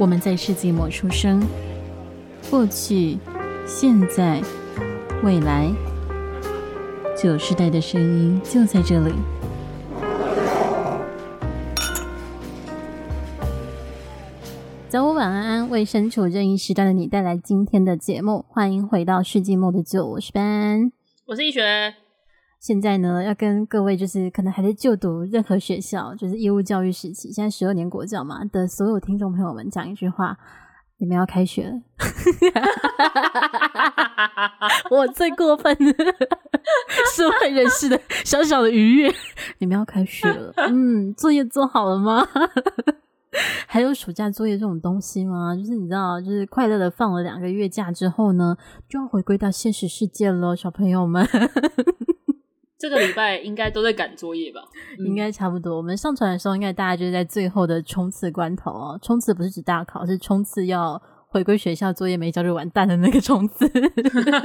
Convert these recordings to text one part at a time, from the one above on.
我们在世纪末出生，过去、现在、未来，九世代的声音就在这里。早午晚安安，为身处任意时代的你带来今天的节目。欢迎回到世纪末的九，我是班，我是易学。现在呢，要跟各位就是可能还在就读任何学校，就是义务教育时期，现在十二年国教嘛的所有听众朋友们讲一句话：你们要开学了。我最过分的社会人士的小小的愉悦，你们要开学了。嗯，作业做好了吗？还有暑假作业这种东西吗？就是你知道，就是快乐的放了两个月假之后呢，就要回归到现实世界喽，小朋友们。这个礼拜应该都在赶作业吧？嗯、应该差不多。我们上传的时候，应该大家就是在最后的冲刺关头哦。冲刺不是指大考，是冲刺要回归学校，作业没交就完蛋的那个冲刺。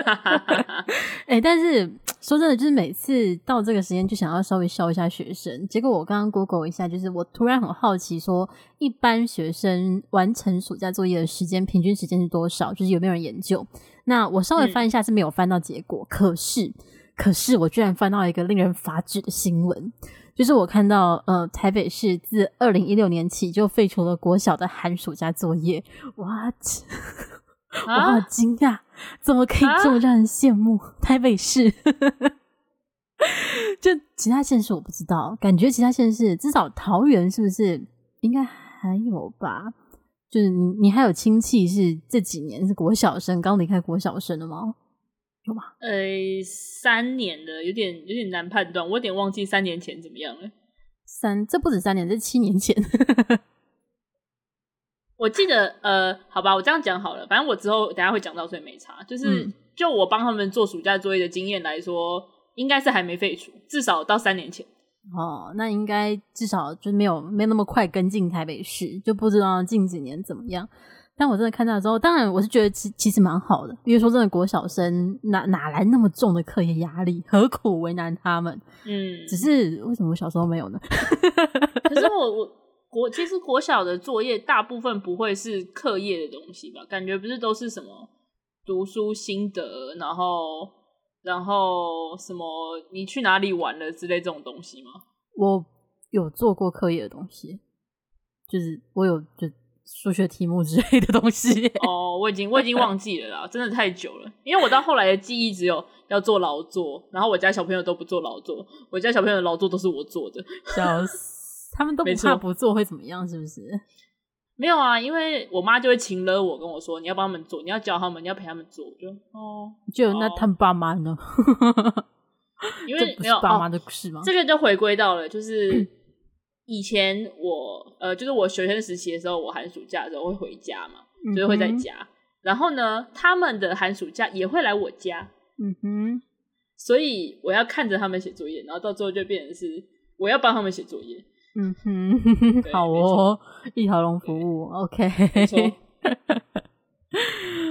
哎、欸，但是说真的，就是每次到这个时间就想要稍微笑一下学生。结果我刚刚 Google 一下，就是我突然很好奇，说一般学生完成暑假作业的时间，平均时间是多少？就是有没有人研究？那我稍微翻一下是没有翻到结果，嗯、可是。可是我居然翻到一个令人发指的新闻，就是我看到呃台北市自二零一六年起就废除了国小的寒暑假作业，what？、啊、我好惊讶，怎么可以这么让人羡慕？啊、台北市，就其他县市我不知道，感觉其他县市至少桃园是不是应该还有吧？就是你你还有亲戚是这几年是国小生刚离开国小生的吗？有吗？呃，三年的有点有点难判断，我有点忘记三年前怎么样了。三，这不止三年，这七年前。我记得，呃，好吧，我这样讲好了，反正我之后等下会讲到，所以没差。就是、嗯、就我帮他们做暑假作业的经验来说，应该是还没废除，至少到三年前。哦，那应该至少就没有没有那么快跟进台北市，就不知道近几年怎么样。但我真的看到之后，当然我是觉得其其实蛮好的，因为说真的，国小生哪哪来那么重的课业压力，何苦为难他们？嗯，只是为什么我小时候没有呢？可是我我国其实国小的作业大部分不会是课业的东西吧？感觉不是都是什么读书心得，然后然后什么你去哪里玩了之类这种东西吗？我有做过课业的东西，就是我有就。数学题目之类的东西 哦，我已经我已经忘记了啦，真的太久了。因为我到后来的记忆只有要做劳作，然后我家小朋友都不做劳作，我家小朋友的劳作都是我做的，笑死！他们都不怕不做会怎么样？是不是？没有啊，因为我妈就会请了我跟我说，你要帮他们做，你要教他们，你要陪他们做，就哦，就那他们爸妈呢？因为没有爸妈的事吗？这个就回归到了就是。以前我呃，就是我学生时期的时候，我寒暑假的时候会回家嘛，就是会在家。然后呢，他们的寒暑假也会来我家，嗯哼。所以我要看着他们写作业，然后到最后就变成是我要帮他们写作业，嗯哼。对好哦，一条龙服务，OK。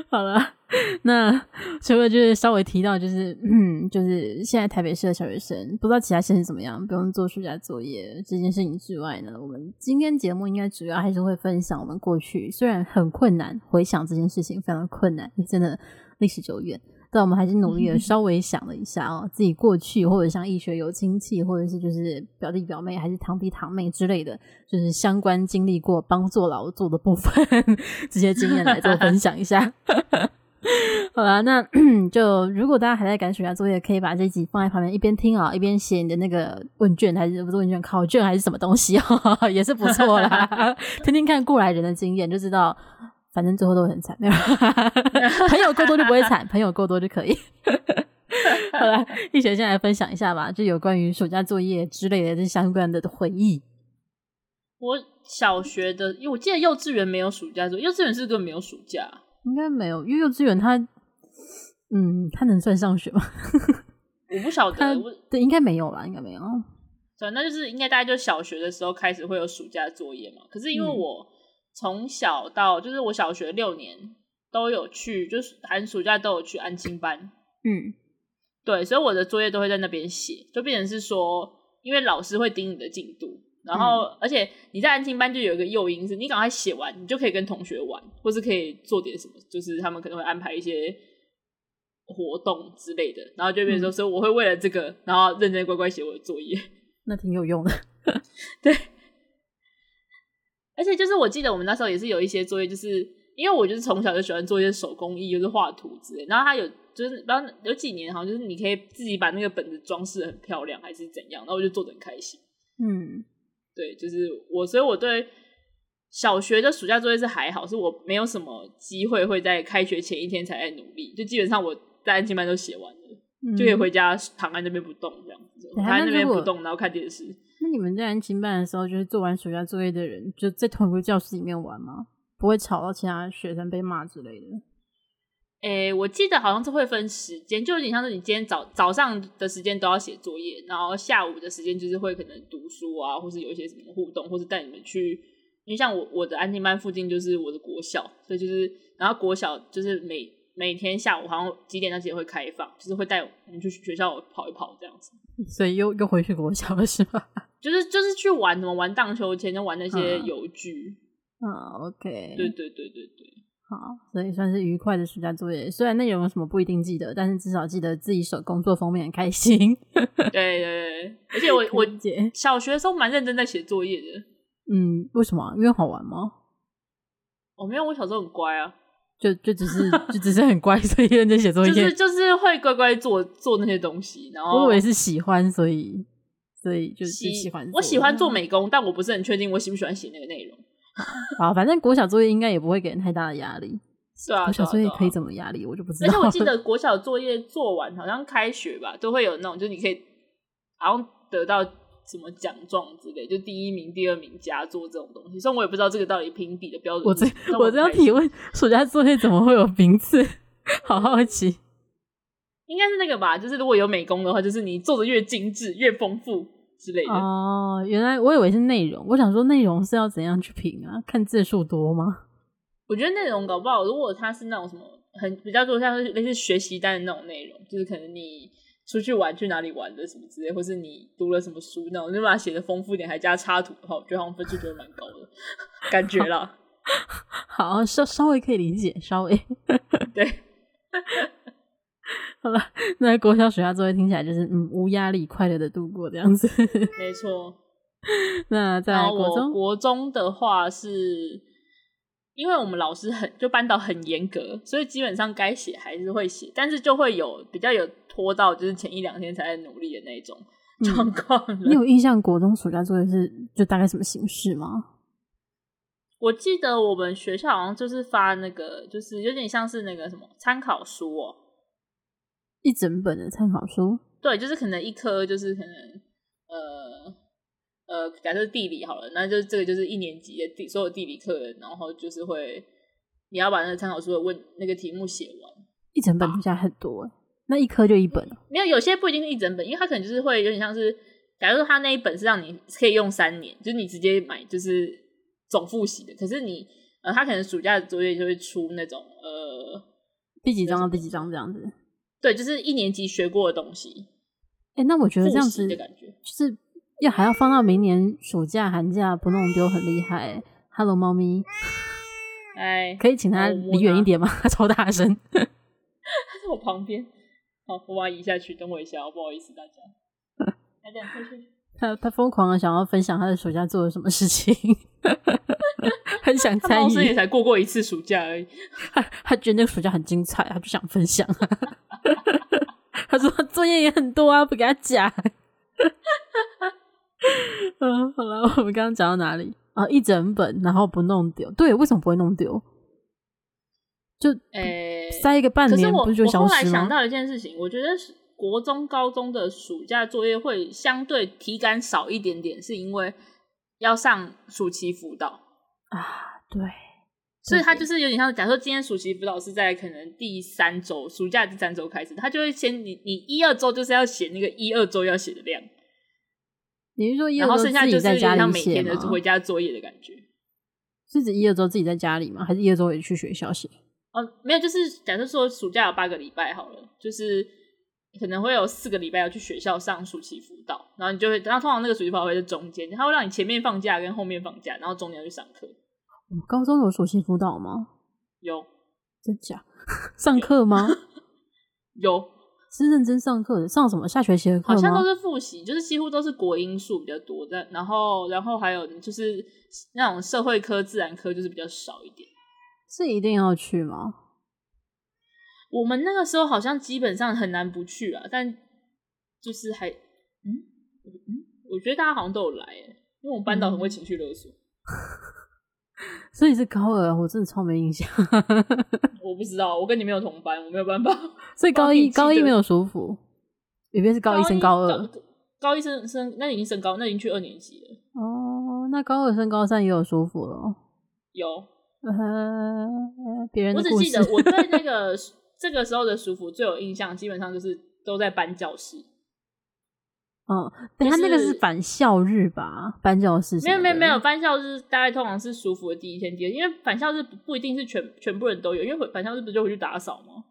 好了。那除了就是稍微提到，就是嗯，就是现在台北市的小学生，不知道其他县是怎么样，不用做暑假作业这件事情之外呢，我们今天节目应该主要还是会分享我们过去虽然很困难，回想这件事情非常困难，真的历史久远，但我们还是努力的稍微想了一下哦，自己过去或者像易学有亲戚，或者是就是表弟表妹，还是堂弟堂妹之类的，就是相关经历过帮做劳作的部分 这些经验来做分享一下。好啦，那 就如果大家还在赶暑假作业，可以把这集放在旁边一边听啊，一边写你的那个问卷，还是不是问卷考卷，还是什么东西哦，也是不错啦。听听看过来人的经验，就知道反正最后都会很惨。没有朋友够多就不会惨，朋友够多就可以。好啦，一学先来分享一下吧，就有关于暑假作业之类的这相关的回忆。我小学的，因为我记得幼稚园没有暑假作业，幼稚园是根本没有暑假。应该没有，因为幼稚园他，嗯，他能算上学吗？我不晓得，我对，应该没有吧？应该没有。对，那就是应该大概就小学的时候开始会有暑假作业嘛。可是因为我从小到就是我小学六年都有去，就是寒暑假都有去安亲班。嗯，对，所以我的作业都会在那边写，就变成是说，因为老师会盯你的进度，然后，嗯、而且你在安亲班就有一个诱因，是你赶快写完，你就可以跟同学玩，或是可以做点什么，就是他们可能会安排一些活动之类的，然后就变成说，所以我会为了这个，然后认真乖乖写我的作业，那挺有用的。对，而且就是我记得我们那时候也是有一些作业，就是因为我就是从小就喜欢做一些手工艺，就是画图之类，然后他有。就是，然后有几年好像就是你可以自己把那个本子装饰得很漂亮，还是怎样，然后我就做的很开心。嗯，对，就是我，所以我对小学的暑假作业是还好，是我没有什么机会会在开学前一天才在努力，就基本上我在安亲班都写完了，嗯、就可以回家躺在那边不动这样子，躺在那边不动，然后看电视。那你们在安亲班的时候，就是做完暑假作业的人就在同一个教室里面玩吗？不会吵到其他学生被骂之类的？诶、欸，我记得好像是会分时间，就有点像是你今天早早上的时间都要写作业，然后下午的时间就是会可能读书啊，或是有一些什么互动，或是带你们去。因为像我我的安静班附近就是我的国小，所以就是然后国小就是每每天下午好像几点到几点会开放，就是会带我们去学校跑一跑这样子。所以又又回去国小了是吗？就是就是去玩什么玩荡秋千，就玩那些游具。嗯，嗯，OK。对对对对对。好，所以算是愉快的暑假作业。虽然内容有什么不一定记得，但是至少记得自己手工作封面很开心。对对对，而且我 我小学的时候蛮认真在写作业的。嗯，为什么？因为好玩吗？哦，没有，我小时候很乖啊，就就只是 就只是很乖，所以认真写作业。就是就是会乖乖做做那些东西。然后我以为是喜欢，所以所以就是喜欢。我喜欢做美工，但我不是很确定我喜不喜欢写那个内容。好，反正国小作业应该也不会给人太大的压力。是啊，国小作业可以怎么压力？我就不知道。而且我记得国小作业做完，好像开学吧，都会有那种，就是你可以好像得到什么奖状之类，就第一名、第二名佳作这种东西。虽然我也不知道这个到底评比的标准。我这我这样提问，暑假作业怎么会有名次？好好奇。应该是那个吧，就是如果有美工的话，就是你做的越精致、越丰富。之类的哦，原来我以为是内容。我想说内容是要怎样去评啊？看字数多吗？我觉得内容搞不好，如果它是那种什么很比较多像是类似学习单的那种内容，就是可能你出去玩去哪里玩的什么之类，或是你读了什么书那种，就把它写的丰富点，还加插图的话，我觉得好像分数就会蛮高的 感觉啦。好，稍稍微可以理解，稍微 对。好了，那国小暑假作业听起来就是嗯无压力、快乐的度过这样子。没错。那在国中，国中的话是，因为我们老师很就班导很严格，所以基本上该写还是会写，但是就会有比较有拖到就是前一两天才在努力的那种状况。你有印象国中暑假作业是就大概什么形式吗？我记得我们学校好像就是发那个，就是有点像是那个什么参考书哦。一整本的参考书，对，就是可能一科就是可能呃呃，假设地理好了，那就这个就是一年级的地所有地理课，然后就是会你要把那个参考书的问那个题目写完，一整本听起来很多，啊、那一科就一本，没有，有些不一定是一整本，因为它可能就是会有点像是，假如说他那一本是让你可以用三年，就是你直接买就是总复习的，可是你呃，他可能暑假的作业就会出那种呃第几章到第几章这样子。对，就是一年级学过的东西。哎、欸，那我觉得这样子的感觉，就是要还要放到明年暑假寒假不弄丢，很厉害。Hello，猫咪，哎，可以请他离远一点吗？他超大声，他在我旁边。好，我把它移下去，等我一下，不好意思大家。来点快去。他他疯狂的想要分享他的暑假做了什么事情，很想参与。也才过过一次暑假而已，他他觉得那个暑假很精彩，他就想分享。他说作业也很多啊，不给他讲。嗯，好了，我们刚刚讲到哪里啊？一整本，然后不弄丢。对，为什么不会弄丢？就诶，欸、塞一个半年，不是就消失吗？我后来想到一件事情，我觉得是。国中、高中的暑假作业会相对体感少一点点，是因为要上暑期辅导啊。对，所以他就是有点像，假设今天暑期辅导是在可能第三周，暑假第三周开始，他就会先你你一二周就是要写那个一二周要写的量。你是说一二剩下就是像每天的回家作业的感觉，是指一二周自己在家里吗？还是一二周也去学校写？哦，没有，就是假设说暑假有八个礼拜好了，就是。可能会有四个礼拜要去学校上暑期辅导，然后你就会，然后通常那个暑期辅导会在中间，他会让你前面放假跟后面放假，然后中间要去上课。高中有暑期辅导吗？有，真假？上课吗？有，是认真上课的，上什么下学期的课？好像都是复习，就是几乎都是国英数比较多，但然后然后还有就是那种社会科、自然科就是比较少一点。是一定要去吗？我们那个时候好像基本上很难不去啊，但就是还嗯嗯，我觉得大家好像都有来，因为我们班导很会情绪勒索。嗯 所以是高二，我真的超没印象。我不知道，我跟你没有同班，我没有办法。所以高一高一没有暑辅，里面是高一升高二，高，高一升升那已经升高，那已经去二年级了。哦，那高二升高三也有舒服了。有，呃，别人我只记得我对那 个 这个时候的舒服最有印象，基本上就是都在搬教室。嗯，但他那个是返校日吧？搬教室没有没有没有，返校日大概通常是舒服的第一天、第二天，因为返校日不不一定是全全部人都有，因为返校日不就回去打扫吗？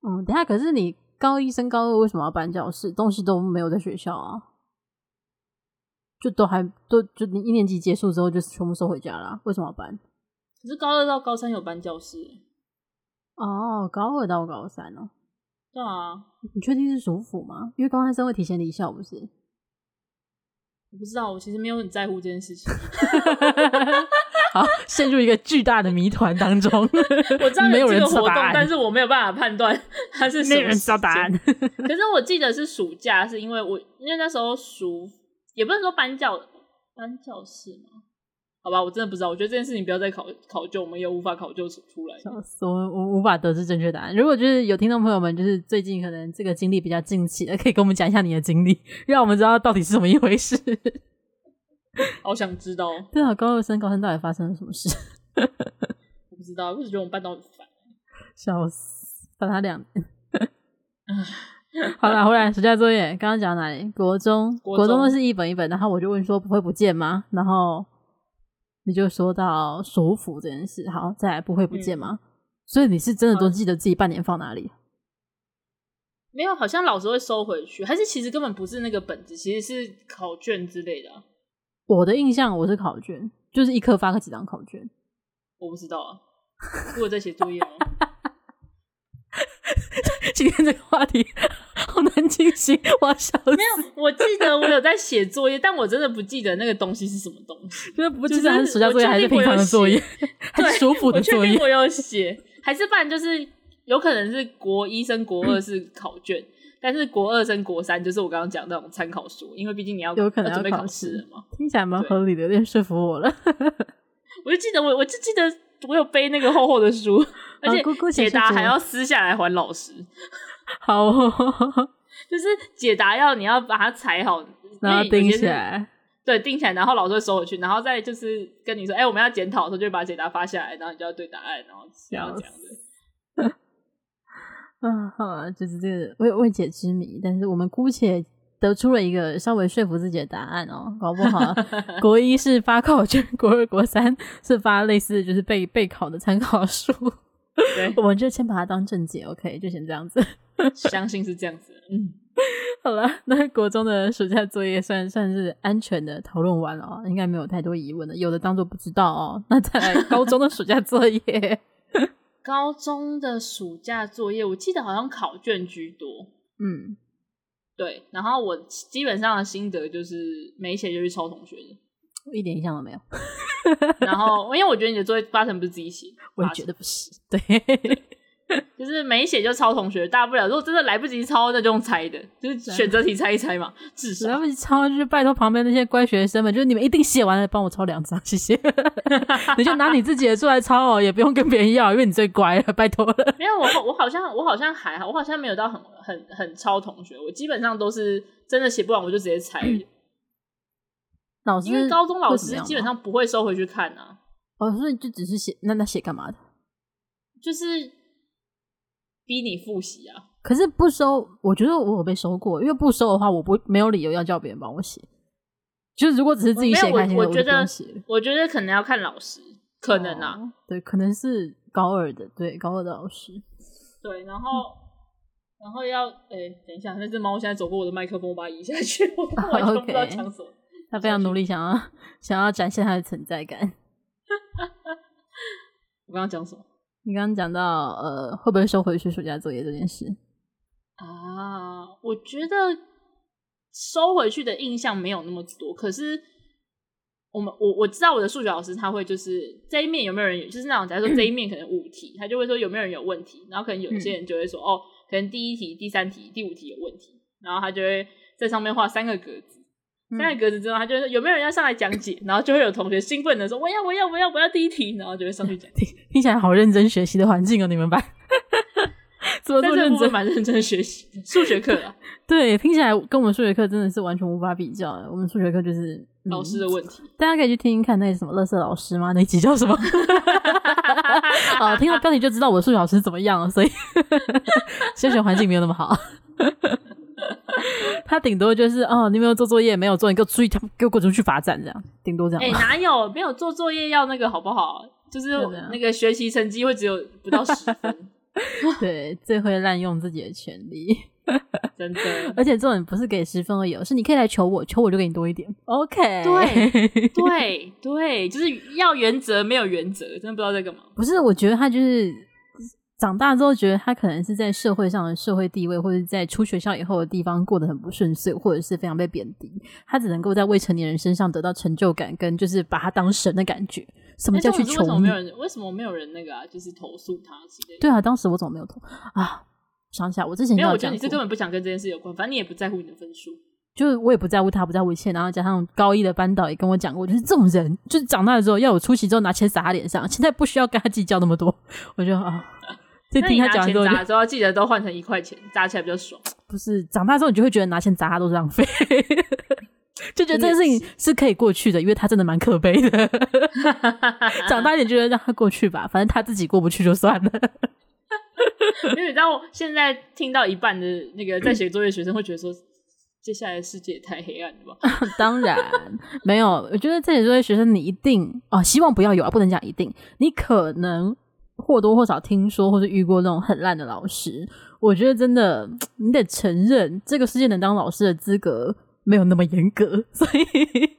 嗯，等下可是你高一升高二为什么要搬教室？东西都没有在学校啊，就都还都就你一年级结束之后就全部收回家了，为什么要搬？可是高二到高三有搬教室哦，高二到高三哦。对啊，你确定是暑辅吗？因为高三生会提前离校，不是？我不知道，我其实没有很在乎这件事情。好，陷入一个巨大的谜团当中。我知道有这个活动，但是我没有办法判断它是。没人知道答案。可是我记得是暑假，是因为我因为那时候暑也不能说搬教搬教室嘛。好吧，我真的不知道。我觉得这件事情不要再考考究，我们也无法考究出来。我我无法得知正确答案。如果就是有听众朋友们，就是最近可能这个经历比较近期的，可以跟我们讲一下你的经历，让我们知道到底是怎么一回事。好想知道。对啊，高二升高三到底发生了什么事？我不知道，我只觉得我们班导很烦，笑死，烦他两年。好了，回来暑假作业，刚刚讲哪里？国中，国中都是一本一本，然后我就问说不会不见吗？然后。你就说到首府这件事，好，再来不会不见吗？嗯、所以你是真的都记得自己半年放哪里？没有，好像老师会收回去，还是其实根本不是那个本子，其实是考卷之类的、啊。我的印象我是考卷，就是一科发个几张考卷。我不知道啊，我在写作业吗？今天这个话题。好难进行，我笑死。没有，我记得我有在写作业，但我真的不记得那个东西是什么东西。就是不记得是暑假作业还是平常的作业，还是暑辅的作业。我有写，还是不然就是有可能是国一升国二是考卷，嗯、但是国二升国三就是我刚刚讲的那种参考书，因为毕竟你要有可能要准备考试嘛。听起来蛮合理的，有点说服我了。我就记得我，我就记得我有背那个厚厚的书，而且解答还要撕下来还老师。好、哦，就是解答要你要把它裁好，然后钉起来，对，钉起来，然后老师会收回去，然后再就是跟你说，哎、欸，我们要检讨的时候，就把解答发下来，然后你就要对答案，然后这样这样的。嗯，好啊，就是这个未未解之谜，但是我们姑且得出了一个稍微说服自己的答案哦、喔，搞不好 国一是发考卷，国二、国三是发类似就是备备考的参考书，对，我们就先把它当正解，OK，就先这样子。相信是这样子，嗯，好了，那国中的暑假作业算算是安全的讨论完了哦，应该没有太多疑问了。有的当做不知道哦。那再来 高中的暑假作业，高中的暑假作业，我记得好像考卷居多，嗯，对。然后我基本上的心得就是没写就去抄同学的，我 一点印象都没有。然后因为我觉得你的作业八成不是自己写，我也觉得不是，对。对 就是没写就抄同学，大不了如果真的来不及抄，那就用猜的，就是选择题猜一猜嘛。至少来不及抄，就是拜托旁边那些乖学生们，就是你们一定写完了，帮我抄两张，谢谢。你就拿你自己的出来抄哦，也不用跟别人要，因为你最乖了，拜托了。没有我，我好像我好像还好，我好像没有到很很很抄同学，我基本上都是真的写不完，我就直接猜。老师，因为高中老师基本上不会收回去看啊。哦，所以就只是写，那那写干嘛的？就是。逼你复习啊！可是不收，我觉得我有被收过，因为不收的话，我不没有理由要叫别人帮我写。就是如果只是自己写开心的，我，觉得我觉得可能要看老师，可能啊，哦、对，可能是高二的，对，高二的老师，对，然后，嗯、然后要哎、欸，等一下，那只猫现在走过我的麦克风，我把它移下去，我 完全不知道 讲什么。它.非常努力，想要想要展现它的存在感。我刚刚讲什么？你刚刚讲到呃，会不会收回去暑假作业这件事啊？我觉得收回去的印象没有那么多，可是。我们我我知道我的数学老师他会就是这一面有没有人，就是那种假如说这一面可能五题，他就会说有没有人有问题，然后可能有些人就会说、哦，可能第一题、第三题、第五题有问题，然后他就会在上面画三个格子，嗯、三个格子之后，他就说有没有人要上来讲解，然后就会有同学兴奋的说我要我要我要我要第一题，然后就会上去讲解。听听起来好认真学习的环境哦，你们班。怎么这么认真？蛮认真学习数学课啊。对，听起来跟我们数学课真的是完全无法比较的。我们数学课就是、嗯、老师的问题，大家可以去听听看那什么乐色老师吗？那集叫什么？啊，听到标题就知道我的数学老师怎么样了。所以，升学环境没有那么好。他顶多就是哦，你没有做作业，没有做，你给我出去，他给我滚出去罚站这样，顶多这样。哎、欸，哪有没有做作业要那个好不好？就是那个学习成绩会只有不到十分。对，最会滥用自己的权利，真的。而且这种不是给十分而已，是你可以来求我，求我就给你多一点。OK，对对对，就是要原则没有原则，真的不知道在干嘛。不是，我觉得他就是长大之后，觉得他可能是在社会上的社会地位，或者在出学校以后的地方过得很不顺遂，或者是非常被贬低，他只能够在未成年人身上得到成就感，跟就是把他当神的感觉。什么叫去求？为什么没有人？为什么没有人那个啊？就是投诉他之类的？对啊，当时我怎么没有投啊？想起来，我之前没有。我觉得你是根本不想跟这件事有关，反正你也不在乎你的分数。就是我也不在乎他，不在乎一切。然后加上高一的班导也跟我讲过，就是这种人，就是长大了之后要有出息之后拿钱撒他脸上，现在不需要跟他计较那么多。我觉得啊，就听他讲之后，砸之后记得都换成一块钱，砸起来比较爽。不是长大之后，你就会觉得拿钱砸他都是浪费。就觉得这件事情是可以过去的，因为他真的蛮可悲的。长大一点，觉得让他过去吧，反正他自己过不去就算了。因为你知道，现在听到一半的那个在写作业的学生会觉得说，接下来的世界也太黑暗了吧？当然没有，我觉得在写作业学生，你一定哦，希望不要有啊，不能讲一定。你可能或多或少听说或是遇过那种很烂的老师。我觉得真的，你得承认，这个世界能当老师的资格。没有那么严格，所以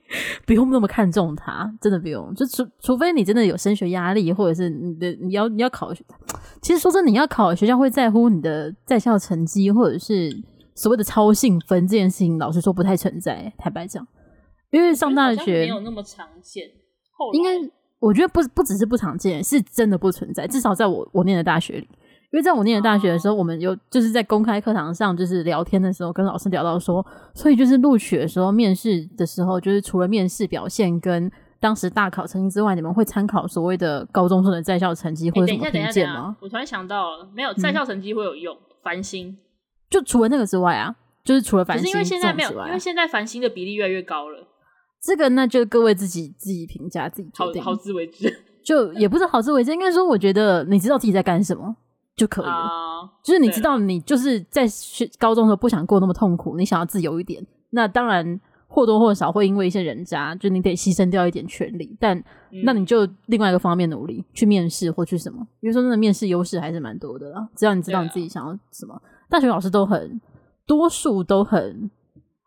不用那么看重他，真的不用。就除除非你真的有升学压力，或者是你的你要你要考，其实说真的，你要考学校会在乎你的在校成绩，或者是所谓的超性分这件事情，老实说不太存在。坦白讲，因为上大学没有那么常见。应该我觉得不不只是不常见，是真的不存在。至少在我我念的大学里。因为在我念的大学的时候，我们有就是在公开课堂上，就是聊天的时候，跟老师聊到说，所以就是录取的时候，面试的时候，就是除了面试表现跟当时大考成绩之外，你们会参考所谓的高中生的在校成绩或者什么评鉴吗？我突然想到了，没有在校成绩会有用，繁星就除了那个之外啊，就是除了繁星，是因为现在没有，因为现在繁星的比例越来越高了。这个那就各位自己自己评价，自己决定，好自为之。就也不是好自为之，应该说，我觉得你知道自己在干什么。就可以了，uh, 就是你知道，你就是在学高中的时候不想过那么痛苦，你想要自由一点，那当然或多或少会因为一些人渣，就你得牺牲掉一点权利，但、嗯、那你就另外一个方面努力去面试或去什么，因为说真的，面试优势还是蛮多的啦。只要你知道你自己想要什么，啊、大学老师都很多数都很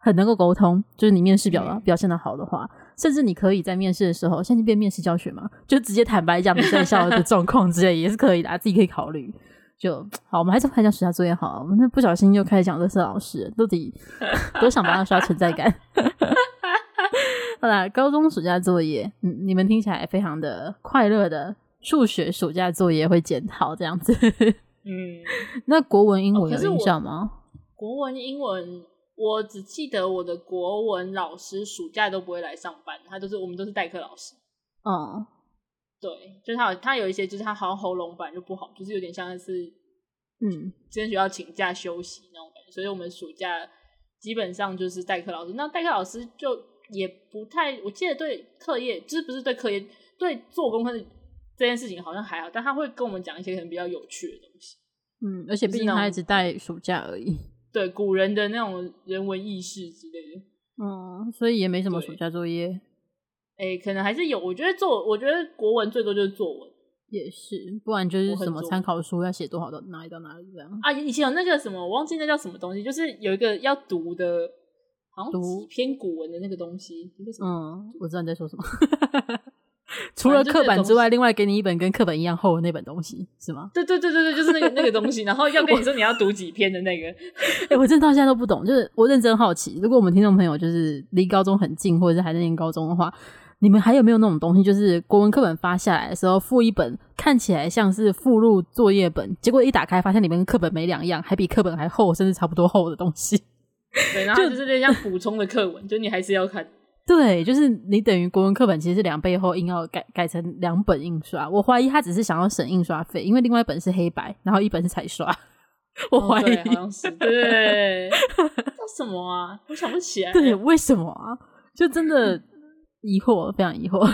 很能够沟通，就是你面试表、嗯、表现的好的话，甚至你可以在面试的时候，现在变面试教学嘛，就直接坦白讲你在校的状况之类也是可以的，啊自己可以考虑。就好，我们还是快讲暑假作业好了。我们那不小心又开始讲乐色老师，到底 多想帮他刷存在感。好啦，高中暑假作业，嗯，你们听起来非常的快乐的数学暑假作业会检讨这样子。嗯，那国文、英文有印象吗？哦、国文、英文，我只记得我的国文老师暑假都不会来上班，他都是我们都是代课老师。嗯。对，就是他有他有一些，就是他好像喉咙本来就不好，就是有点像是，嗯，今天学校请假休息那种感觉，所以我们暑假基本上就是代课老师。那代课老师就也不太，我记得对课业，就是不是对课业，对做功课这件事情好像还好，但他会跟我们讲一些可能比较有趣的东西。嗯，而且毕竟他一直带暑假而已。对，古人的那种人文意识之类的。嗯，所以也没什么暑假作业。哎、欸，可能还是有。我觉得作，我觉得国文最多就是作文，也是，不然就是什么参考书要写多少到哪里到哪里这样啊。以前有那个什么，我忘记那叫什么东西，就是有一个要读的，好像几篇古文的那个东西。嗯，我知道你在说什么。除了课本之外，另外给你一本跟课本一样厚的那本东西，是吗？对对对对对，就是那个那个东西，然后要跟你说你要读几篇的那个。哎、欸，我真的到现在都不懂，就是我认真好奇，如果我们听众朋友就是离高中很近，或者是还在念高中的话。你们还有没有那种东西，就是国文课本发下来的时候附一本，看起来像是附录作业本，结果一打开发现里面跟课本没两样，还比课本还厚，甚至差不多厚的东西。对，然后就是那像补充的课文，就你还是要看。对，就是你等于国文课本其实是两倍厚，硬要改改成两本印刷。我怀疑他只是想要省印刷费，因为另外一本是黑白，然后一本是彩刷。我怀疑，哦、好像是对。叫什么啊？我想不起来。对，为什么啊？就真的。疑惑，非常疑惑。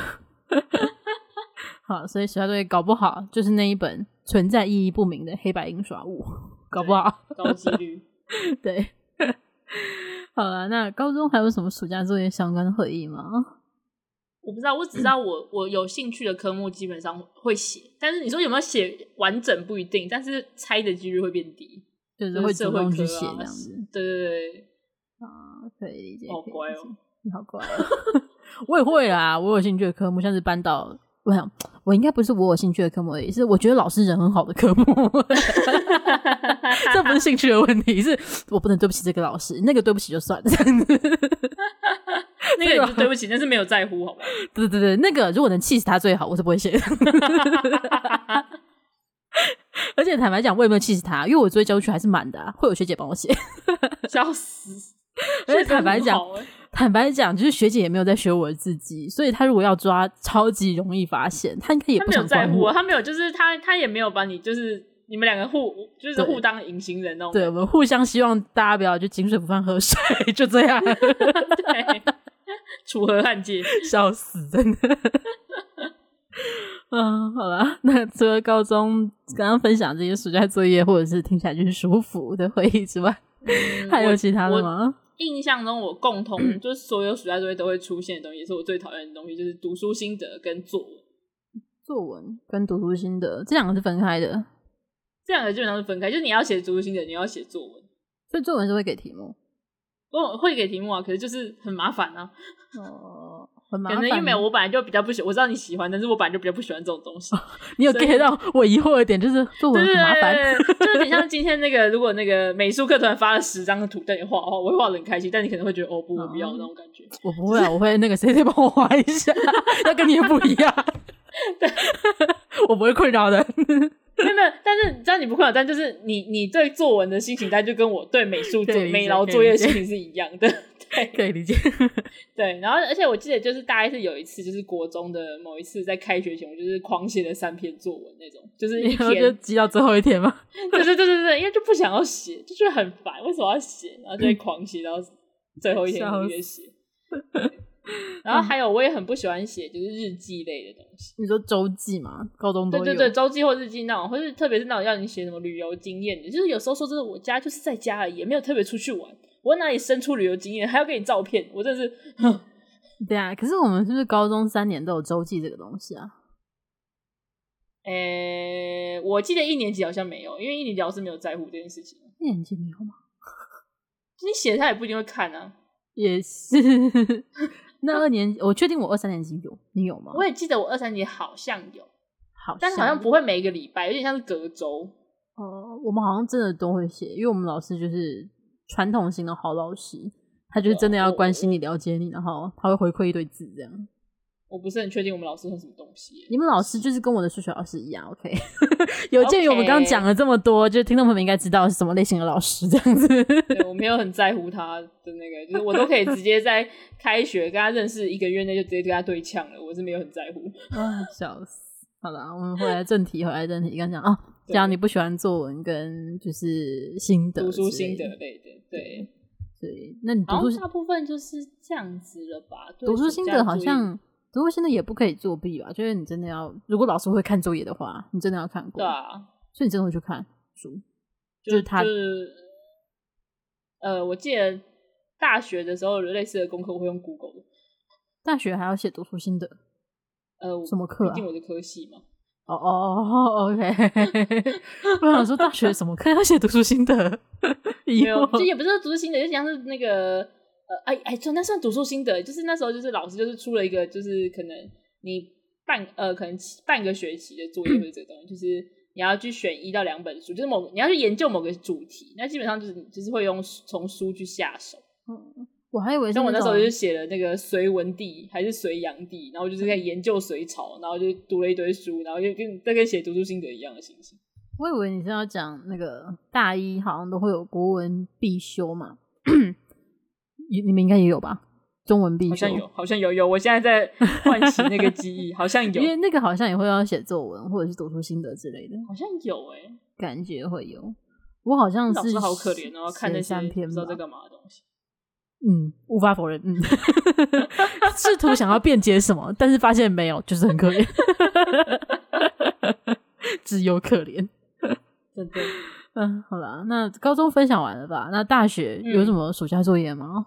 好，所以暑假作业搞不好就是那一本存在意义不明的黑白印刷物，搞不好高几率。对，好了，那高中还有什么暑假作业相关的回忆吗？我不知道，我只知道我我有兴趣的科目基本上会写，但是你说有没有写完整不一定，但是猜的几率会变低，就是会主动去写这样子。对对对，啊，可以理解。好乖哦，你好乖哦。我也会啦，我有兴趣的科目，像是班导，我想我应该不是我有兴趣的科目而已，是我觉得老师人很好的科目。这不是兴趣的问题，是我不能对不起这个老师，那个对不起就算了。那个也对不起，但是没有在乎，好吧？对对对，那个如果能气死他最好，我是不会写的。而且坦白讲，我也没有气死他，因为我作业交出去还是满的，啊，会有学姐帮我写。笑死！而且坦白讲。坦白讲，就是学姐也没有在学我的字迹，所以她如果要抓，超级容易发现。她应该也不想在乎，她没有，就是她，她也没有把你，就是你们两个互，就是互当隐形人那种。对，我们互相希望大家不要就井水不犯河水，就这样。对，楚河汉界，笑死，真的。嗯，好了，那除了高中刚刚分享这些暑假作业，或者是听起来就是舒服的回忆之外，嗯、还有其他的吗？印象中，我共同就是所有暑假作业都会出现的东西，也是我最讨厌的东西，就是读书心得跟作文。作文跟读书心得这两个是分开的，这两个基本上是分开，就是你要写读书心得，你要写作文，所以作文是会给题目，我会给题目啊，可是就是很麻烦啊。哦。很麻烦，可能因为我本来就比较不喜欢，我知道你喜欢，但是我本来就比较不喜欢这种东西。哦、你有 get 到我疑惑的点，就是作文很麻烦，就有点像今天那个，如果那个美术课团发了十张的图让你画的话，我会画的很开心，但你可能会觉得哦不，我不要那种感觉。我不会啊，我会那个谁谁帮我画一下，那跟你也不一样。对，我不会困扰的。没有没有，但是只要你不困扰，但就是你你对作文的心情，但就跟我对美术作美劳作业的心情是一样的。对，可以理解。对，然后而且我记得就是大概是有一次，就是国中的某一次在开学前，我就是狂写了三篇作文那种，就是一天就积到最后一天嘛。对对对对对，因为就不想要写，就觉得很烦，为什么要写？然后就会狂写到最后一天一个月写。然后还有我也很不喜欢写就是日记类的东西。你说周记吗？高中。对对对，周记或日记那种，或是特别是那种要你写什么旅游经验的，就是有时候说真的，我家就是在家而已，也没有特别出去玩。我哪里生出旅游经验，还要给你照片，我真的是。对啊，可是我们是不是高中三年都有周记这个东西啊？诶、欸，我记得一年级好像没有，因为一年级老师没有在乎这件事情。一年级没有吗？你写他也不一定会看啊。也是。那二年级，我确定我二三年级有，你有吗？我也记得我二三年级好像有，好像，但是好像不会每一个礼拜，有点像是隔周。哦、呃，我们好像真的都会写，因为我们老师就是。传统型的好老师，他就是真的要关心你、了解你，然后他会回馈一堆字这样。我不是很确定我们老师是什么东西。你们老师就是跟我的数学老师一样，OK？有鉴于我们刚刚讲了这么多，就听众朋友们应该知道是什么类型的老师这样子。对，我没有很在乎他的那个，就是我都可以直接在开学跟他认识一个月内就直接跟他对呛了，我是没有很在乎。啊，笑死！好了，我们回来正题，回来正题，刚讲啊。这样你不喜欢作文跟就是心得、读书心得类的，对对。那你读书大部分就是这样子了吧？读书心得好像读书心得也不可以作弊吧？就是你真的要，如果老师会看作业的话，你真的要看过。对啊，所以你真的会去看书，就，是他。就是呃，我记得大学的时候有类似的功课，我会用 Google 的。大学还要写读书心得？呃，什么课啊？毕竟我的科系嘛。哦哦，OK。我想说大学什么课要写读书心得？没有，这也不是读书心得，就像是那个呃，哎哎，算那算读书心得，就是那时候就是老师就是出了一个，就是可能你半呃可能半个学期的作业或者这个东西，就是你要去选一到两本书，就是某你要去研究某个主题，那基本上就是就是会用从书去下手。嗯。我还以为像我那时候就写了那个隋文帝还是隋炀帝，然后就是在研究隋朝，然后就读了一堆书，然后就跟大概写读书心得一样的心情。我以为你是要讲那个大一好像都会有国文必修嘛，你你们应该也有吧？中文必修好像有，好像有有。我现在在唤起那个记忆，好像 有，因为那个好像也会要写作文或者是读书心得之类的，好像有诶、欸、感觉会有。我好像是老师好可怜哦，看那三篇不知道在干嘛的东西。嗯，无法否认。嗯，试图想要辩解什么，但是发现没有，就是很可怜，只有可怜。嗯，好啦，那高中分享完了吧？那大学有什么暑假作业吗？嗯，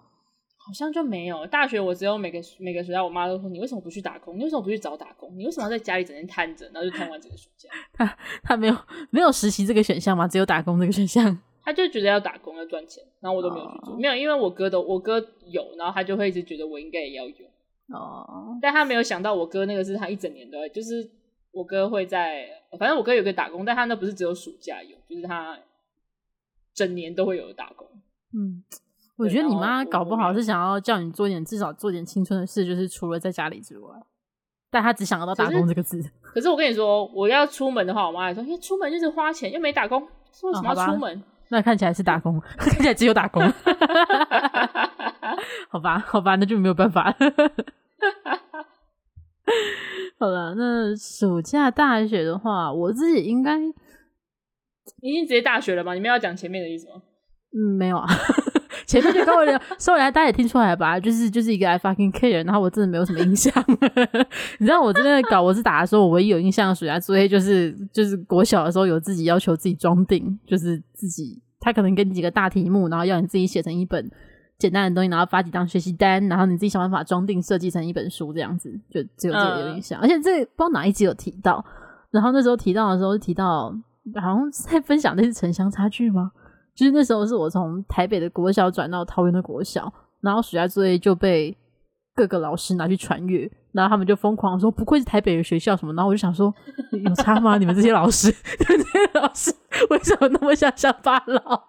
好像就没有。大学我只有每个每个暑假，我妈都说：“你为什么不去打工？你为什么不去找打工？你为什么要在家里整天瘫着？”然后就瘫完整个暑假。他 他没有没有实习这个选项吗？只有打工这个选项。他就觉得要打工要赚钱，然后我都没有去做，没有，因为我哥都我哥有，然后他就会一直觉得我应该也要有哦，但他没有想到我哥那个是他一整年都会，就是我哥会在，反正我哥有个打工，但他那不是只有暑假有，就是他整年都会有的打工。嗯，我觉得你妈搞不好是想要叫你做点至少做点青春的事，就是除了在家里之外，但她只想要到打工这个字。可是我跟你说，我要出门的话，我妈还说，因为出门就是花钱，又没打工，说为什么要出门？哦 那看起来是打工，看起来只有打工，好吧，好吧，那就没有办法。好了，那暑假大学的话，我自己应该已经直接大学了吧？你们要讲前面的意思吗？嗯，没有啊。前面就跟我聊，稍微来大家也听出来吧，就是就是一个 I fucking care，然后我真的没有什么印象。你知道我真的搞我是打的时候，我唯一有印象的暑假作业就是就是国小的时候有自己要求自己装订，就是自己他可能给你几个大题目，然后要你自己写成一本简单的东西，然后发几张学习单，然后你自己想办法装订设计成一本书这样子，就只有这个有印象。嗯、而且这不知道哪一集有提到，然后那时候提到的时候提到好像在分享那是城乡差距吗？就是那时候是我从台北的国小转到桃园的国小，然后暑假作业就被各个老师拿去传阅，然后他们就疯狂说不愧是台北的学校什么，然后我就想说有差吗？你们这些老师，这些老师为什么那么像乡巴佬？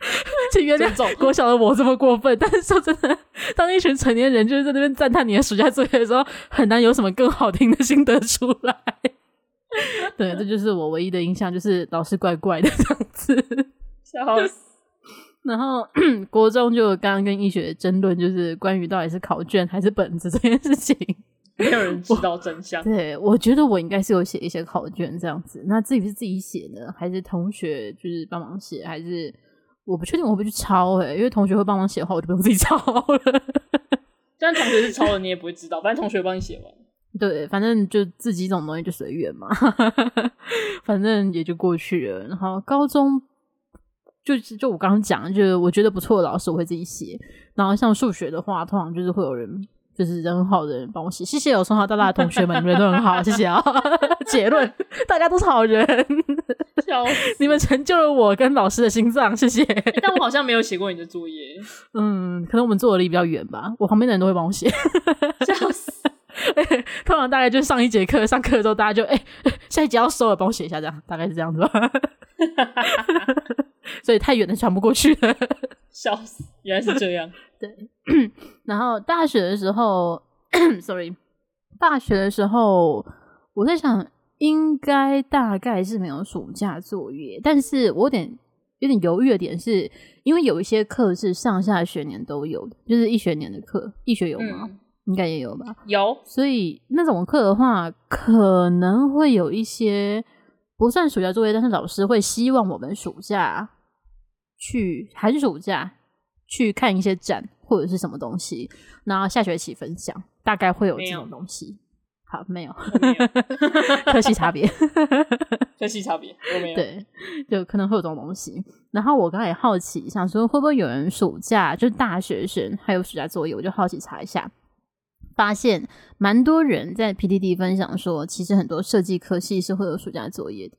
请原谅国小的我这么过分，但是说真的，当一群成年人就是在那边赞叹你的暑假作业的时候，很难有什么更好听的心得出来。对，这就是我唯一的印象，就是老师怪怪的这样子。笑死！然后 国中就刚刚跟易学争论，就是关于到底是考卷还是本子这件事情，没有人知道真相。对，我觉得我应该是有写一些考卷这样子。那至于是自己写的，还是同学就是帮忙写，还是我不确定我会不会去抄诶、欸，因为同学会帮忙写的话，我就不用自己抄了。虽然同学是抄了，你也不会知道，反正同学帮你写完。对，反正就自己这种东西就随缘嘛，反正也就过去了。然后高中。就就我刚刚讲，就是我觉得不错的老师，我会自己写。然后像数学的话，通常就是会有人，就是人很好的人帮我写。谢谢我从小到大的同学们，你们都很好，谢谢啊。结论，大家都是好人，笑死，你们成就了我跟老师的心脏，谢谢。欸，但我好像没有写过你的作业，嗯，可能我们坐的离比较远吧。我旁边的人都会帮我写，笑死。通常大概就上一节课，上课之后大家就哎、欸，下一节要收了，帮我写一下，这样大概是这样子吧。所以太远的，传不过去了。笑死，原来是这样。对，然后大学的时候，sorry，大学的时候，我在想，应该大概是没有暑假作业，但是我有点有点犹豫的点是，因为有一些课是上下学年都有的，就是一学年的课，一学有吗？嗯、应该也有吧。有，所以那种课的话，可能会有一些不算暑假作业，但是老师会希望我们暑假。去寒暑假去看一些展或者是什么东西，然后下学期分享，大概会有这种东西。好，没有，科系差别，科系差别，我没有。对，就可能会有这种东西。然后我刚才也好奇，想说会不会有人暑假就是大学生还有暑假作业，我就好奇查一下，发现蛮多人在 PTT 分享说，其实很多设计科系是会有暑假作业的，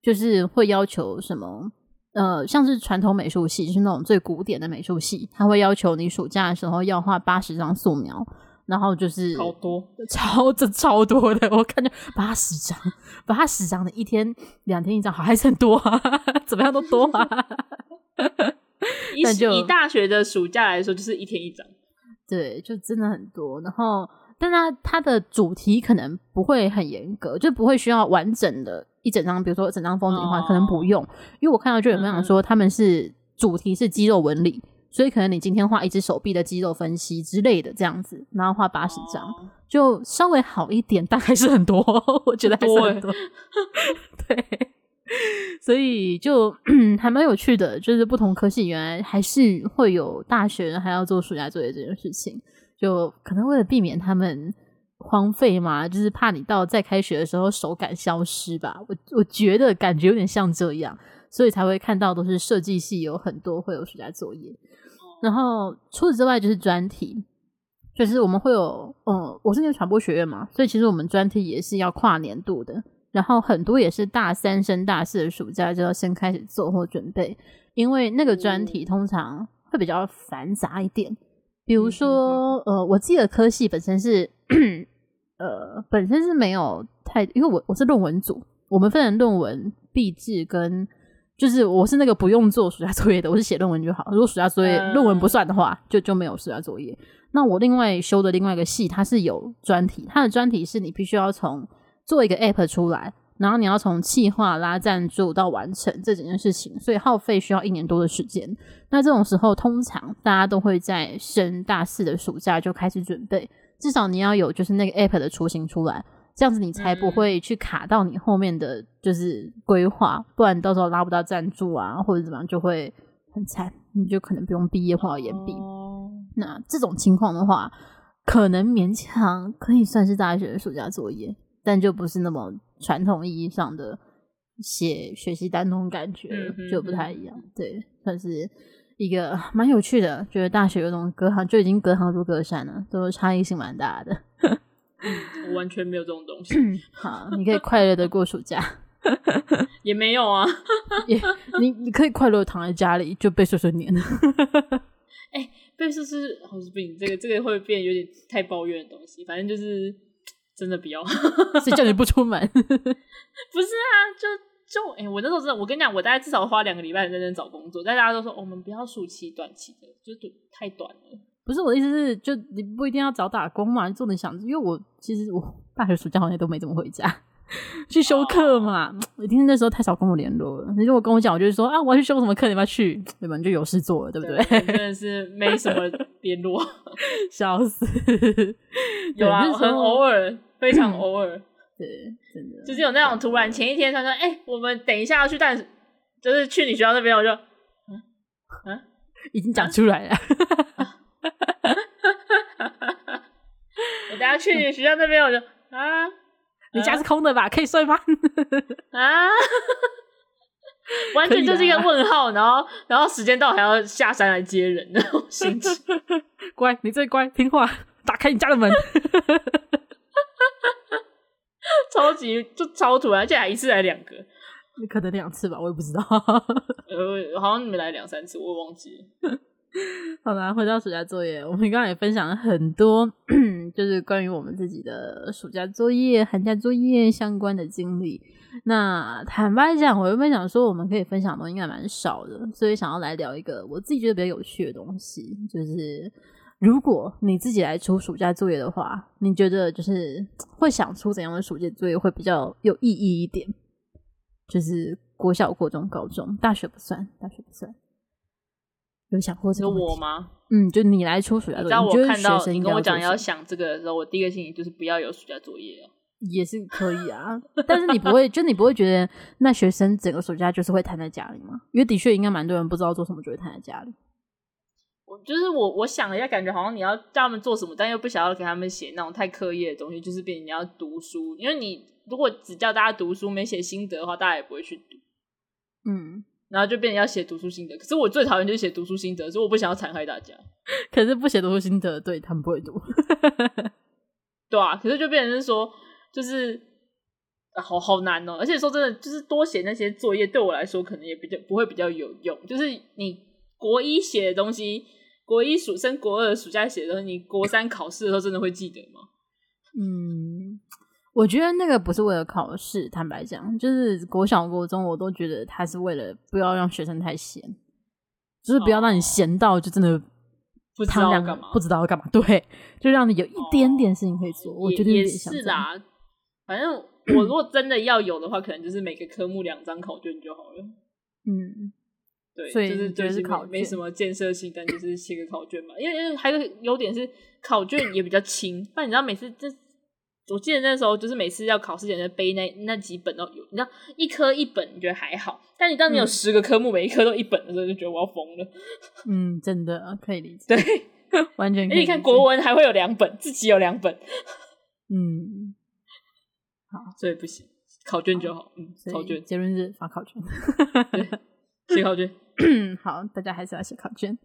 就是会要求什么，呃，像是传统美术系，就是那种最古典的美术系，他会要求你暑假的时候要画八十张素描，然后就是超多，超这超多的，我看见八十张，八十张的一天两天一张，好还是很多啊，怎么样都多啊。以以大学的暑假来说，就是一天一张。对，就真的很多。然后，但它它的主题可能不会很严格，就不会需要完整的一整张，比如说整张风景画，可能不用。因为我看到就有分享说，他们是主题是肌肉纹理，所以可能你今天画一只手臂的肌肉分析之类的这样子，然后画八十张，就稍微好一点，大概是很多，我觉得还是很多。对。所以就 还蛮有趣的，就是不同科系原来还是会有大学还要做暑假作业这件事情，就可能为了避免他们荒废嘛，就是怕你到再开学的时候手感消失吧。我我觉得感觉有点像这样，所以才会看到都是设计系有很多会有暑假作业。然后除此之外就是专题，就是我们会有，嗯，我是念传播学院嘛，所以其实我们专题也是要跨年度的。然后很多也是大三升大四的暑假就要先开始做或准备，因为那个专题通常会比较繁杂一点。比如说，呃，我记得科系本身是，呃，本身是没有太，因为我我是论文组，我们分成论文、毕制跟，就是我是那个不用做暑假作业的，我是写论文就好。如果暑假作业论文不算的话，就就没有暑假作业。那我另外修的另外一个系，它是有专题，它的专题是你必须要从。做一个 app 出来，然后你要从企划拉赞助到完成这整件事情，所以耗费需要一年多的时间。那这种时候，通常大家都会在升大四的暑假就开始准备，至少你要有就是那个 app 的雏形出来，这样子你才不会去卡到你后面的就是规划，不然到时候拉不到赞助啊，或者怎么样就会很惨，你就可能不用毕业或者延毕。那这种情况的话，可能勉强可以算是大学的暑假作业。但就不是那么传统意义上的写学习单那种感觉，嗯、哼就不太一样。对，算是一个 蛮有趣的，觉得大学有种隔行就已经隔行如隔山了，都差异性蛮大的。我完全没有这种东西。好，你可以快乐的过暑假。也没有啊，也你你可以快乐躺在家里就被碎碎念。哎、欸，被碎碎好是病，这个这个会变有点太抱怨的东西，反正就是。真的不要，谁叫你不出门？不是啊，就就哎、欸，我那时候真的，我跟你讲，我大概至少花两个礼拜认真找工作，但大家都说、哦、我们不要暑期短期的，就是太短了。不是我的意思是，就你不一定要找打工嘛，做你想，因为我其实我大学暑假好像都没怎么回家 去修课嘛。Oh. 我听那时候太少跟我联络了，你如果跟我讲，我就是说啊，我要去修什么课，你要去？对吧？你就有事做了，对不对？对真的是没什么联络，笑死。有啊，很偶尔。非常偶尔，对，真的就是有那种突然前一天他说：“哎、欸，我们等一下要去淡，就是去你学校那边。”我就，嗯嗯，已经讲出来了。我等下去你学校那边，我就啊，你家是空的吧？可以睡吗？啊，完全就是一个问号。然后，然后时间到还要下山来接人那种心情。乖，你最乖，听话，打开你家的门。超级就超突然，而且还一次来两个，可能两次吧，我也不知道。呃，好像你们来两三次，我也忘记了。好啦，回到暑假作业，我们刚刚也分享了很多，就是关于我们自己的暑假作业、寒假作业相关的经历。那坦白讲，我原本想说我们可以分享的东西应该蛮少的，所以想要来聊一个我自己觉得比较有趣的东西，就是。如果你自己来出暑假作业的话，你觉得就是会想出怎样的暑假作业会比较有意义一点？就是国小、国中、高中、大学不算，大学不算。有想过这个？我吗？嗯，就你来出暑假作业。当我看到你跟我讲要想这个的时候，我第一个心情就是不要有暑假作业啊。也是可以啊，但是你不会，就你不会觉得那学生整个暑假就是会瘫在家里吗？因为的确应该蛮多人不知道做什么就会瘫在家里。我就是我，我想了一下，感觉好像你要叫他们做什么，但又不想要给他们写那种太课业的东西，就是变成你要读书。因为你如果只叫大家读书，没写心得的话，大家也不会去读。嗯，然后就变成要写读书心得。可是我最讨厌就是写读书心得，所以我不想要残害大家。可是不写读书心得，对他们不会读。对啊，可是就变成是说，就是啊，好好难哦、喔。而且说真的，就是多写那些作业对我来说，可能也比较不会比较有用。就是你国一写的东西，国一暑升国二暑假写的东西，你国三考试的时候真的会记得吗？嗯，我觉得那个不是为了考试，坦白讲，就是国小国中，我都觉得他是为了不要让学生太闲，就是不要让你闲到就真的。不知道要干嘛，不知道要干嘛，对，就让你有一点点事情可以做。哦、我觉得也是啦，反正我如果真的要有的话，可能就是每个科目两张考卷就好了。嗯，对，所以就是就是考没什么建设性，但就是写个考卷嘛。因为因为还有优点是考卷也比较轻，但你知道每次这。我记得那时候就是每次要考试前就背那那几本都有，你知道一科一本你觉得还好，但你当你有十个科目，嗯、每一科都一本的时候，就觉得我要疯了。嗯，真的可以理解。对，完全 可以理解。你看国文还会有两本，自己有两本。嗯，好，所以不行，考卷就好。好嗯，考卷结论是发考卷。写考卷。好，大家还是要写考卷。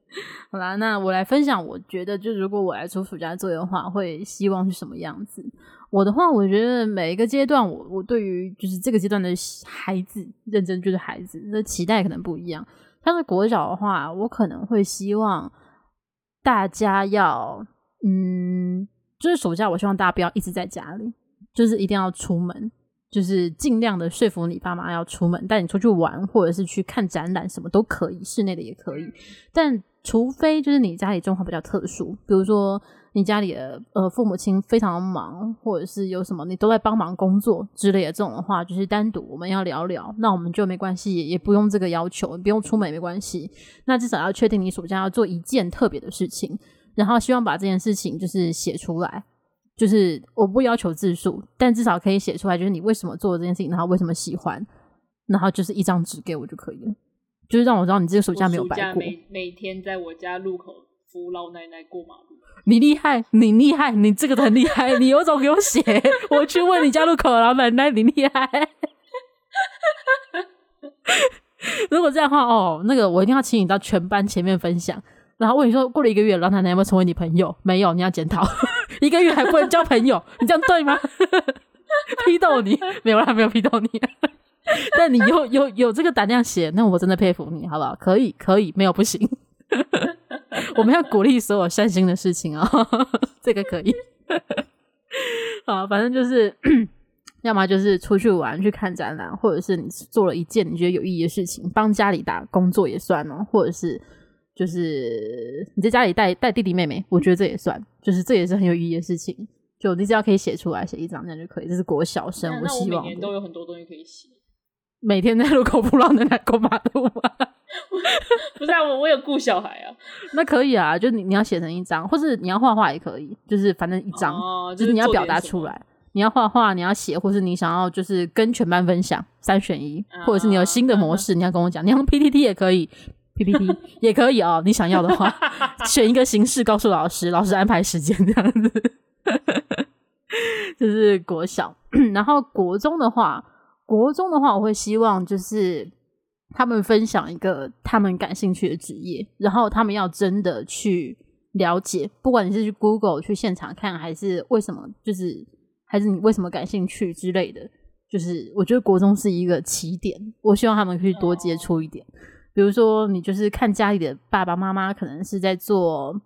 好啦，那我来分享，我觉得就如果我来出暑假作业的话，会希望是什么样子？我的话，我觉得每一个阶段，我我对于就是这个阶段的孩子，认真就是孩子的期待可能不一样。但是国小的话，我可能会希望大家要，嗯，就是暑假，我希望大家不要一直在家里，就是一定要出门。就是尽量的说服你爸妈要出门，带你出去玩，或者是去看展览，什么都可以，室内的也可以。但除非就是你家里状况比较特殊，比如说你家里的呃父母亲非常忙，或者是有什么你都在帮忙工作之类的这种的话，就是单独我们要聊聊，那我们就没关系，也不用这个要求，不用出门也没关系。那至少要确定你暑假要做一件特别的事情，然后希望把这件事情就是写出来。就是我不要求字数，但至少可以写出来，就是你为什么做这件事情，然后为什么喜欢，然后就是一张纸给我就可以了，就是让我知道你这个暑假没有白过。每每天在我家路口扶老奶奶过马路，你厉害，你厉害，你这个很厉害，你有种给我写，我去问你家路口老奶奶，你厉害。如果这样的话，哦，那个我一定要请你到全班前面分享。然后问你说，过了一个月，老奶奶有没有成为你朋友？没有，你要检讨。一个月还不能交朋友，你这样对吗？批斗你？没有啦，没有批斗你。但你有有有这个胆量写，那我真的佩服你，好不好？可以，可以，没有不行。我们要鼓励所有善心的事情啊、哦，这个可以。好，反正就是，要么就是出去玩，去看展览，或者是你做了一件你觉得有意义的事情，帮家里打工作也算哦，或者是。就是你在家里带带弟弟妹妹，我觉得这也算，就是这也是很有意义的事情。就你只要可以写出来，写一张这样就可以。这是国小生，我希望。每年都有很多东西可以写。每天在路口不让人来过马路吗？不是啊，我我有顾小孩啊。那可以啊，就你你要写成一张，或是你要画画也可以，就是反正一张，哦，就是你要表达出来。你要画画，你要写，或是你想要就是跟全班分享，三选一，或者是你有新的模式，你要跟我讲，你用 PPT 也可以。PPT 也可以哦，你想要的话，选一个形式告诉老师，老师安排时间这样子。就是国小，然后国中的话，国中的话，我会希望就是他们分享一个他们感兴趣的职业，然后他们要真的去了解，不管你是去 Google 去现场看，还是为什么，就是还是你为什么感兴趣之类的，就是我觉得国中是一个起点，我希望他们可以多接触一点。比如说，你就是看家里的爸爸妈妈，可能是在做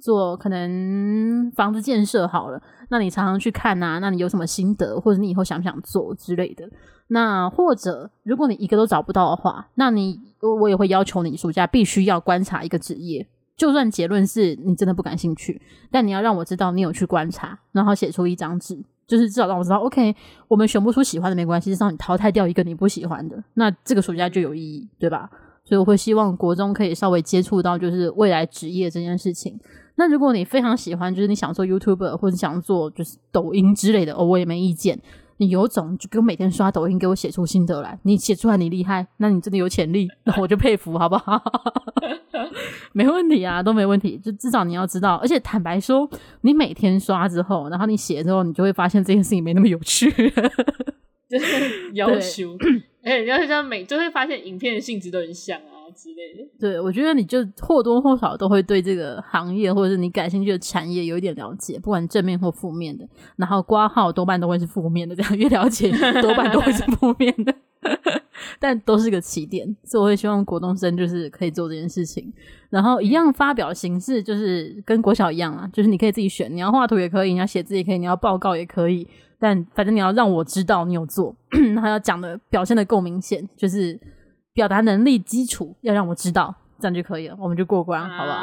做可能房子建设好了，那你常常去看啊，那你有什么心得，或者你以后想不想做之类的？那或者如果你一个都找不到的话，那你我也会要求你暑假必须要观察一个职业，就算结论是你真的不感兴趣，但你要让我知道你有去观察，然后写出一张纸，就是至少让我知道，OK，我们选不出喜欢的没关系，至少你淘汰掉一个你不喜欢的，那这个暑假就有意义，对吧？所以我会希望国中可以稍微接触到就是未来职业这件事情。那如果你非常喜欢，就是你想做 YouTuber 或者想做就是抖音之类的，我也没意见。你有种就给我每天刷抖音，给我写出心得来。你写出来你厉害，那你真的有潜力，那我就佩服，好不好？没问题啊，都没问题。就至少你要知道，而且坦白说，你每天刷之后，然后你写之后，你就会发现这件事情没那么有趣。就是要求。哎，你要是这样每就会发现影片的性质都很像啊，之类的。对，我觉得你就或多或少都会对这个行业或者是你感兴趣的产业有一点了解，不管正面或负面的。然后挂号多半都会是负面的，这样越了解 多半都会是负面的。但都是个起点，所以我会希望国中生就是可以做这件事情。然后一样发表形式就是跟国小一样啊，就是你可以自己选，你要画图也可以，你要写字也可以，你要报告也可以。但反正你要让我知道你有做，然后要讲的表现的够明显，就是表达能力基础要让我知道，这样就可以了，我们就过关，好不好？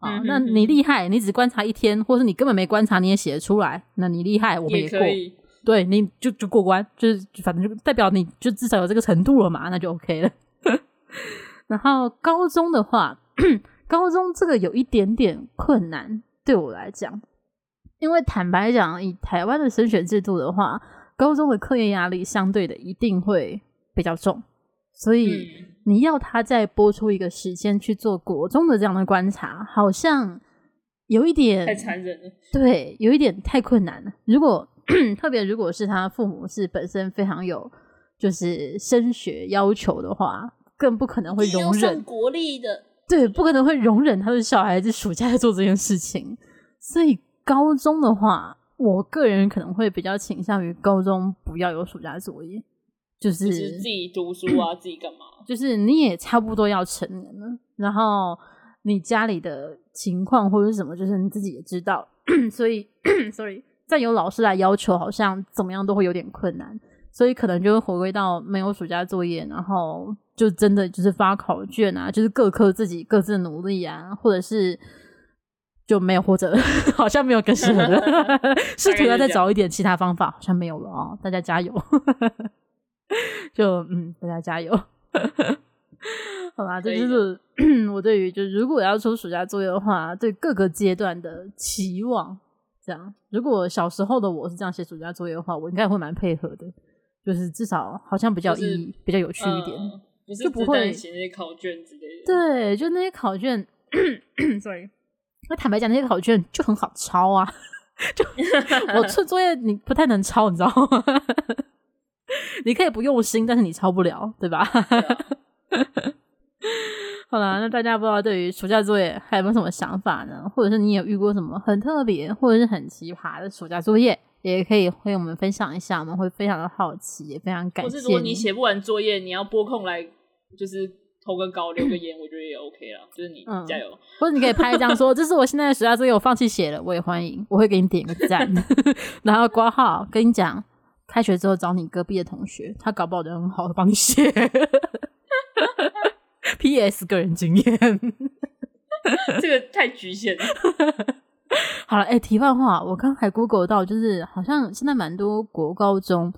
啊，嗯、那你厉害，你只观察一天，或是你根本没观察你也写得出来，那你厉害，我们也过。也对，你就就过关，就是反正就代表你就至少有这个程度了嘛，那就 OK 了。然后高中的话，高中这个有一点点困难，对我来讲，因为坦白讲，以台湾的升学制度的话，高中的课业压力相对的一定会比较重，所以你要他再拨出一个时间去做国中的这样的观察，好像有一点太残忍了。对，有一点太困难了。如果 特别，如果是他父母是本身非常有就是升学要求的话，更不可能会容忍国立的，对，不可能会容忍他的小孩子暑假在做这件事情。所以高中的话，我个人可能会比较倾向于高中不要有暑假作业，就是，自己读书啊，自己干嘛？就是你也差不多要成年了，然后你家里的情况或者是什么，就是你自己也知道，所以，sorry。再由老师来要求，好像怎么样都会有点困难，所以可能就会回归到没有暑假作业，然后就真的就是发考卷啊，就是各科自己各自努力啊，或者是就没有，或 者好像没有更适合的，试图要再找一点其他方法，好像没有了哦，大家加油，就嗯，大家加油，好吧，这就是 我对于就如果要出暑假作业的话，对各个阶段的期望。这样，如果小时候的我是这样写暑假作业的话，我应该会蛮配合的，就是至少好像比较意义、就是、比较有趣一点，呃、不就不会写那些考卷之类的。对，就那些考卷，sorry，那坦白讲，那些考卷就很好抄啊。就 我做作业，你不太能抄，你知道吗？你可以不用心，但是你抄不了，对吧？好啦，那大家不知道对于暑假作业还有没有什么想法呢？或者是你有遇过什么很特别或者是很奇葩的暑假作业，也可以和我们分享一下，我们会非常的好奇，也非常感谢。或是如果你写不完作业，你要拨空来就是投个高留个言，我觉得也 OK 啦。就是你、嗯、加油，或者你可以拍一张说 这是我现在的暑假作业，我放弃写了，我也欢迎，我会给你点个赞，然后挂号跟你讲，开学之后找你隔壁的同学，他搞不好就很好的帮你写。P.S. 个人经验，这个太局限了。好了，哎、欸，题外话，我刚才 Google 到，就是好像现在蛮多国高中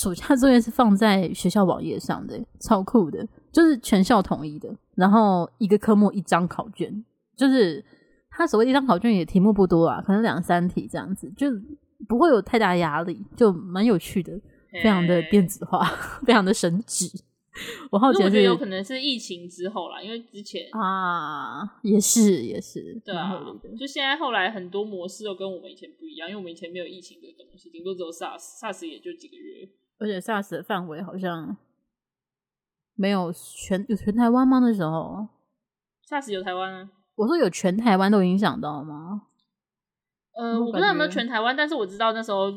暑假作业是放在学校网页上的，超酷的，就是全校统一的。然后一个科目一张考卷，就是他所谓一张考卷也题目不多啊，可能两三题这样子，就不会有太大压力，就蛮有趣的，非常的电子化，非常的神奇。我好奇，我觉得有可能是疫情之后啦，因为之前啊，也是也是，对啊，就现在后来很多模式都跟我们以前不一样，因为我们以前没有疫情的东西，顶多只有 SARS，SARS 也就几个月，而且 SARS 的范围好像没有全有全台湾吗？那时候 SARS 有台湾啊？我说有全台湾都影响到吗？呃，我不知道有没有全台湾，但是我知道那时候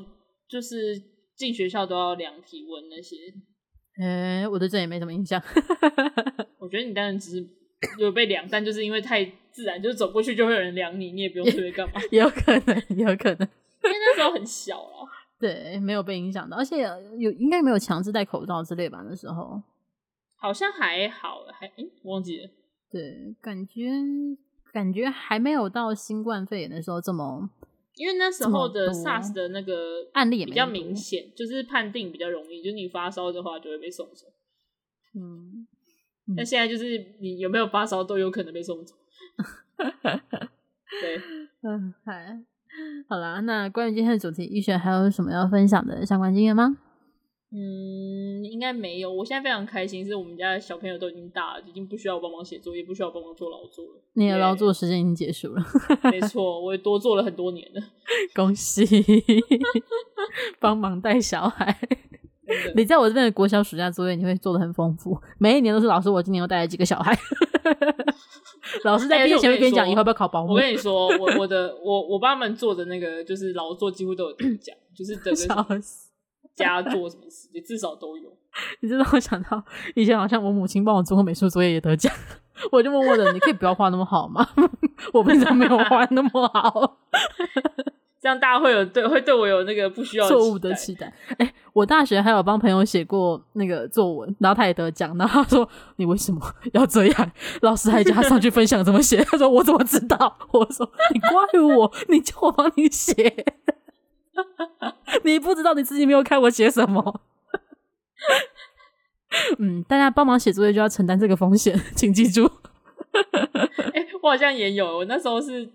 就是进学校都要量体温那些。哎、欸，我对这也没什么印象。我觉得你当然只是有被量，但就是因为太自然，就是走过去就会有人量你，你也不用特别干嘛。也有可能，也有可能，因为那时候很小啊。对，没有被影响到，而且有应该没有强制戴口罩之类吧？那时候好像还好，还哎、欸，忘记了。对，感觉感觉还没有到新冠肺炎的时候这么。因为那时候的 SARS 的那个案例也比较明显，就是判定比较容易，就是你发烧的话就会被送走。嗯，那现在就是你有没有发烧都有可能被送走。对，嗯，好，好啦，那关于今天的主题，玉璇还有什么要分享的相关经验吗？嗯，应该没有。我现在非常开心，是我们家的小朋友都已经大了，已经不需要我帮忙写作业，不需要帮忙做劳作了。你的劳作时间已经结束了，没错，我也多做了很多年了。恭喜，帮忙带小孩。你在我这边的国小暑假作业，你会做的很丰富。每一年都是老师，我今年又带了几个小孩。老师在毕业前会跟你讲以后要不要考保姆。我跟你说，我我的我我爸们做的那个就是劳作几乎都有得奖，就是得个家做什么事，也至少都有。你知道我想到以前好像我母亲帮我做过美术作业也得奖，我就默默的，你可以不要画那么好吗？我平常没有画那么好。这样大家会有对会对我有那个不需要错误的期待。我大学还有帮朋友写过那个作文，然后他也得奖，然后他说：“你为什么 要这样？”老师还叫他上去分享怎么写。他说：“我怎么知道？”我说：“你怪我，你叫我帮你写，你不知道你自己没有看我写什么。”嗯，大家帮忙写作业就要承担这个风险，请记住。哎、欸，我好像也有，我那时候是。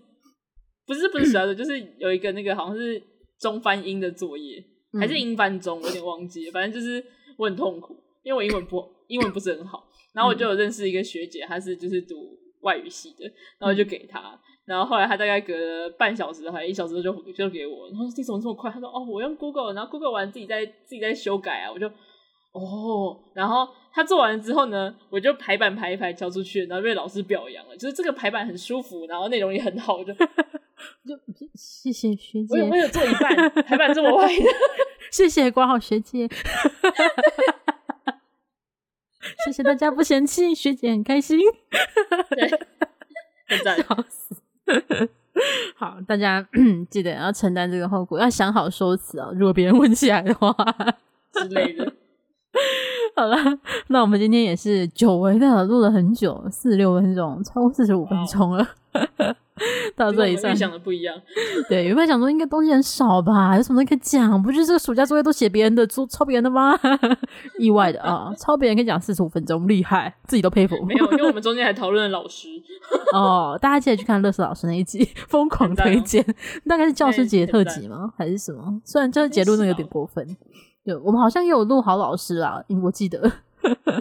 不是不是的，就是有一个那个好像是中翻英的作业，还是英翻中，我有点忘记了。反正就是我很痛苦，因为我英文不英文不是很好。然后我就有认识一个学姐，她是就是读外语系的，然后就给她。然后后来她大概隔了半小时还一小时就就给我，然后说你怎么这么快？她说哦，我用 Google，然后 Google 完自己在自己在修改啊。我就哦，然后她做完了之后呢，我就排版排一排交出去，然后被老师表扬了，就是这个排版很舒服，然后内容也很好，就。就谢谢学姐，我有做一半？排版这么歪的，谢谢管好学姐，谢谢大家不嫌弃，学姐很开心，对，很赞，笑死。好，大家 记得要承担这个后果，要想好说辞哦。如果别人问起来的话之类的。好了，那我们今天也是久违的录了很久，四十六分钟，超过四十五分钟了。到这里算想的不一样，对，原本想说应该东西很少吧，有什么可以讲？不就是这个暑假作业都写别人的，抄抄别人的吗？意外的啊，抄别人可以讲四十五分钟，厉害，自己都佩服。没有，因为我们中间还讨论了老师哦，大家记得去看乐色老师那一集，疯狂推荐，大概是教师节特辑吗？还是什么？虽然教师节录那有点过分，对，我们好像也有录好老师啊，我记得，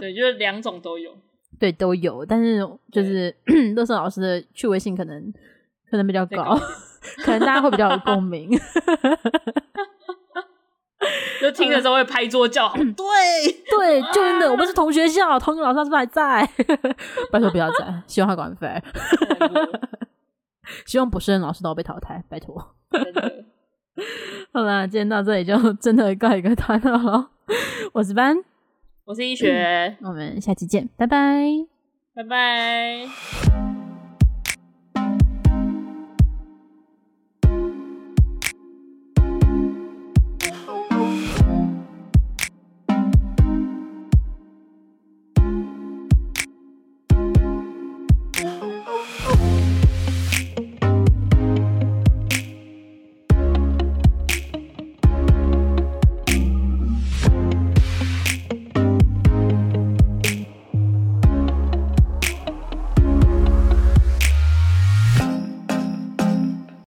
对，就是两种都有。对，都有，但是就是 乐色老师的趣味性可能可能比较高，可能大家会比较有共鸣，就听的时候会拍桌叫好。对对，就真的，我们是同学校，同学老师是不是还在？拜托不要在，希望他管飞。希望不是老师都要被淘汰，拜托。好啦，今天到这里就真的告一个段落了。我是班。我是医学，嗯，我们下期见，拜拜，拜拜。